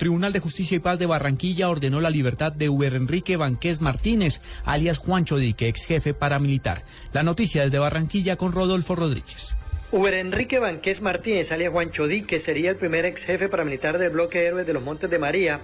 Tribunal de Justicia y Paz de Barranquilla ordenó la libertad de Uber Enrique Banqués Martínez, alias Juancho Dique, ex jefe paramilitar. La noticia desde Barranquilla con Rodolfo Rodríguez. Uber Enrique Banqués Martínez, alias Juancho Dique, sería el primer ex jefe paramilitar del bloque Héroes de los Montes de María,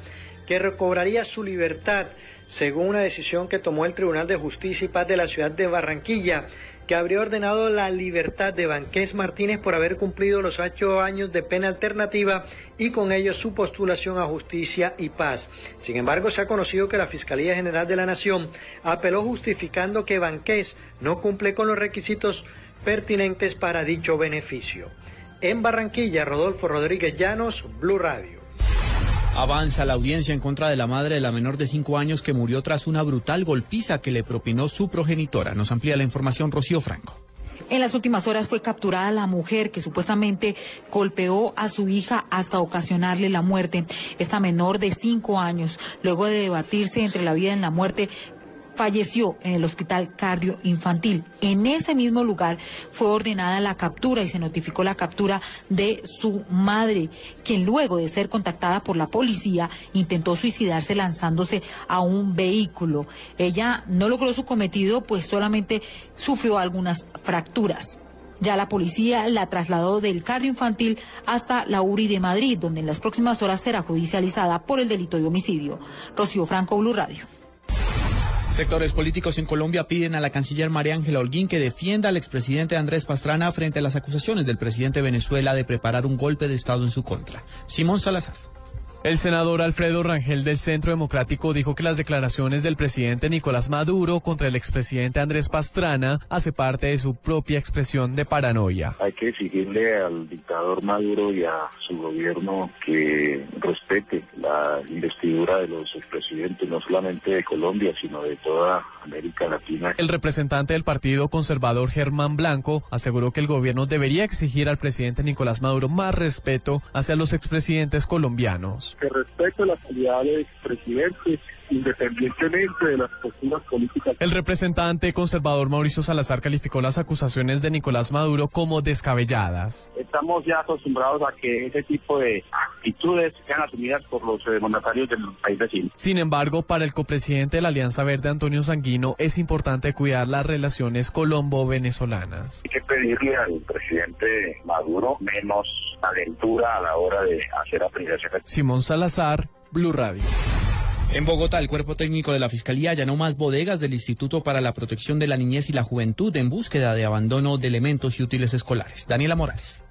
que recobraría su libertad según una decisión que tomó el Tribunal de Justicia y Paz de la ciudad de Barranquilla, que habría ordenado la libertad de Banqués Martínez por haber cumplido los ocho años de pena alternativa y con ello su postulación a justicia y paz. Sin embargo, se ha conocido que la Fiscalía General de la Nación apeló justificando que Banqués no cumple con los requisitos pertinentes para dicho beneficio. En Barranquilla, Rodolfo Rodríguez Llanos, Blue Radio. Avanza la audiencia en contra de la madre de la menor de cinco años que murió tras una brutal golpiza que le propinó su progenitora. Nos amplía la información Rocío Franco. En las últimas horas fue capturada la mujer que supuestamente golpeó a su hija hasta ocasionarle la muerte. Esta menor de cinco años, luego de debatirse entre la vida y la muerte, falleció en el hospital cardio infantil. En ese mismo lugar fue ordenada la captura y se notificó la captura de su madre, quien luego de ser contactada por la policía intentó suicidarse lanzándose a un vehículo. Ella no logró su cometido, pues solamente sufrió algunas fracturas. Ya la policía la trasladó del cardio infantil hasta la URI de Madrid, donde en las próximas horas será judicializada por el delito de homicidio. Rocío Franco, Blue Radio. Sectores políticos en Colombia piden a la canciller María Ángela Holguín que defienda al expresidente Andrés Pastrana frente a las acusaciones del presidente de Venezuela de preparar un golpe de Estado en su contra. Simón Salazar. El senador Alfredo Rangel del Centro Democrático dijo que las declaraciones del presidente Nicolás Maduro contra el expresidente Andrés Pastrana hace parte de su propia expresión de paranoia. Hay que exigirle al dictador Maduro y a su gobierno que respete la investidura de los expresidentes, no solamente de Colombia, sino de toda América Latina. El representante del Partido Conservador Germán Blanco aseguró que el gobierno debería exigir al presidente Nicolás Maduro más respeto hacia los expresidentes colombianos que respete las calidades presidentes independientemente de las posturas políticas. El representante conservador Mauricio Salazar calificó las acusaciones de Nicolás Maduro como descabelladas. Estamos ya acostumbrados a que ese tipo de actitudes sean asumidas por los eh, mandatarios del país vecino. Sin embargo, para el copresidente de la Alianza Verde, Antonio Sanguino, es importante cuidar las relaciones colombo-venezolanas. Hay que pedirle al presidente Maduro menos aventura a la hora de hacer apreciaciones. Simón Salazar, Blue Radio. En Bogotá, el cuerpo técnico de la Fiscalía allanó más bodegas del Instituto para la Protección de la Niñez y la Juventud en búsqueda de abandono de elementos y útiles escolares. Daniela Morales.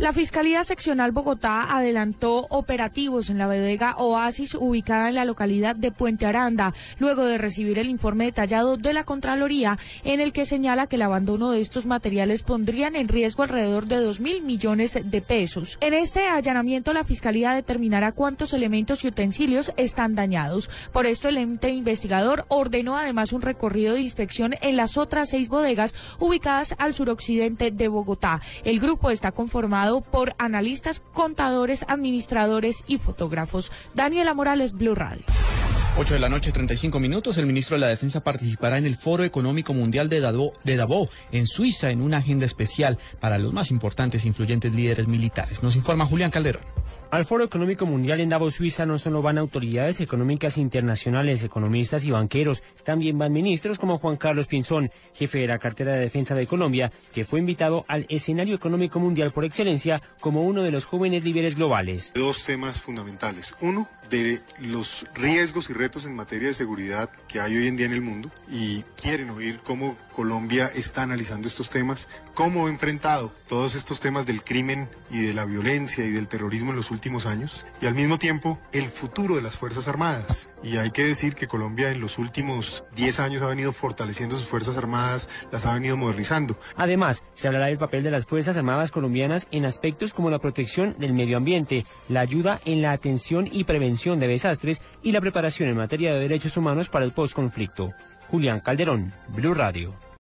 La Fiscalía Seccional Bogotá adelantó operativos en la bodega Oasis ubicada en la localidad de Puente Aranda, luego de recibir el informe detallado de la Contraloría en el que señala que el abandono de estos materiales pondrían en riesgo alrededor de dos mil millones de pesos. En este allanamiento la Fiscalía determinará cuántos elementos y utensilios están dañados. Por esto el ente investigador ordenó además un recorrido de inspección en las otras seis bodegas ubicadas al suroccidente de Bogotá. El grupo está conformado por analistas, contadores, administradores y fotógrafos. Daniela Morales, Blue Radio. 8 de la noche, 35 minutos. El ministro de la Defensa participará en el Foro Económico Mundial de Davos, de Davos, en Suiza, en una agenda especial para los más importantes e influyentes líderes militares. Nos informa Julián Calderón. Al Foro Económico Mundial en Davos, Suiza, no solo van autoridades económicas internacionales, economistas y banqueros, también van ministros como Juan Carlos Pinzón, jefe de la cartera de defensa de Colombia, que fue invitado al escenario económico mundial por excelencia como uno de los jóvenes líderes globales. Dos temas fundamentales. Uno, de los riesgos y retos en materia de seguridad que hay hoy en día en el mundo y quieren oír cómo Colombia está analizando estos temas, cómo ha enfrentado todos estos temas del crimen y de la violencia y del terrorismo en los últimos años y al mismo tiempo el futuro de las Fuerzas Armadas. Y hay que decir que Colombia en los últimos 10 años ha venido fortaleciendo sus Fuerzas Armadas, las ha venido modernizando. Además, se hablará del papel de las Fuerzas Armadas colombianas en aspectos como la protección del medio ambiente, la ayuda en la atención y prevención de desastres y la preparación en materia de derechos humanos para el postconflicto. Julián Calderón, Blue Radio.